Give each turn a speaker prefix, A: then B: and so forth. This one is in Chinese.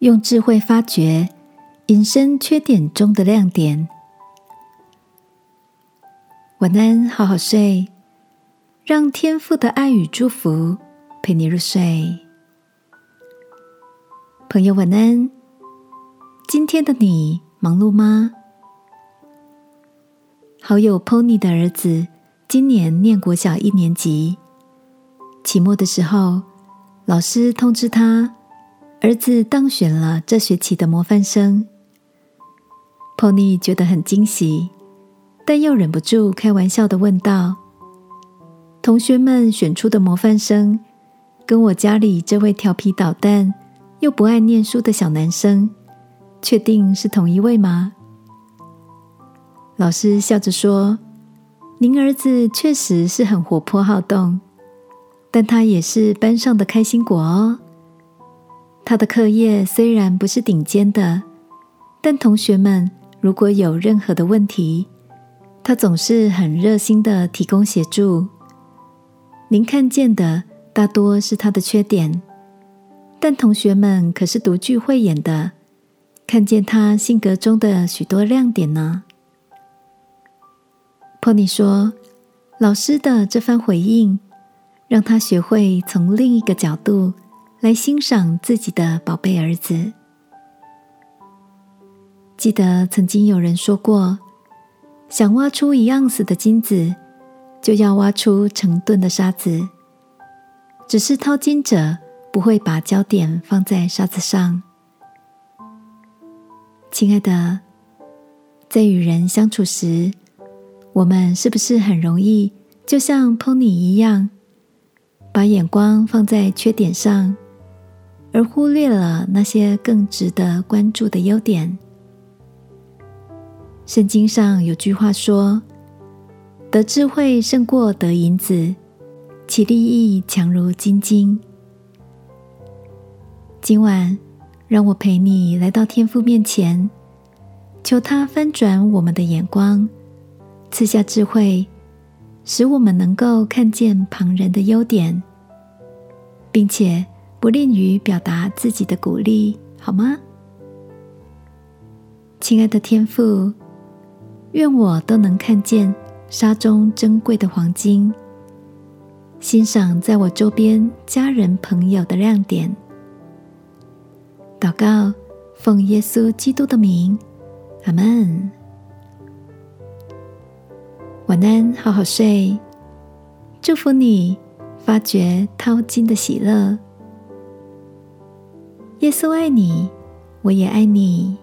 A: 用智慧发掘隐身缺点中的亮点。晚安，好好睡，让天父的爱与祝福陪你入睡。朋友，晚安。今天的你忙碌吗？好友 Pony 的儿子今年念国小一年级，期末的时候，老师通知他。儿子当选了这学期的模范生，Pony 觉得很惊喜，但又忍不住开玩笑的问道：“同学们选出的模范生，跟我家里这位调皮捣蛋又不爱念书的小男生，确定是同一位吗？”老师笑着说：“您儿子确实是很活泼好动，但他也是班上的开心果哦。”他的课业虽然不是顶尖的，但同学们如果有任何的问题，他总是很热心的提供协助。您看见的大多是他的缺点，但同学们可是独具慧眼的，看见他性格中的许多亮点呢。p o n y 说：“老师的这番回应，让他学会从另一个角度。”来欣赏自己的宝贝儿子。记得曾经有人说过，想挖出一盎司的金子，就要挖出成吨的沙子。只是掏金者不会把焦点放在沙子上。亲爱的，在与人相处时，我们是不是很容易就像 Pony 一样，把眼光放在缺点上？而忽略了那些更值得关注的优点。圣经上有句话说：“得智慧胜过得银子，其利益强如金金。”今晚，让我陪你来到天父面前，求他翻转我们的眼光，赐下智慧，使我们能够看见旁人的优点，并且。不吝于表达自己的鼓励，好吗？亲爱的天父，愿我都能看见沙中珍贵的黄金，欣赏在我周边家人朋友的亮点。祷告，奉耶稣基督的名，阿门。晚安，好好睡。祝福你，发掘淘金的喜乐。耶稣爱你，我也爱你。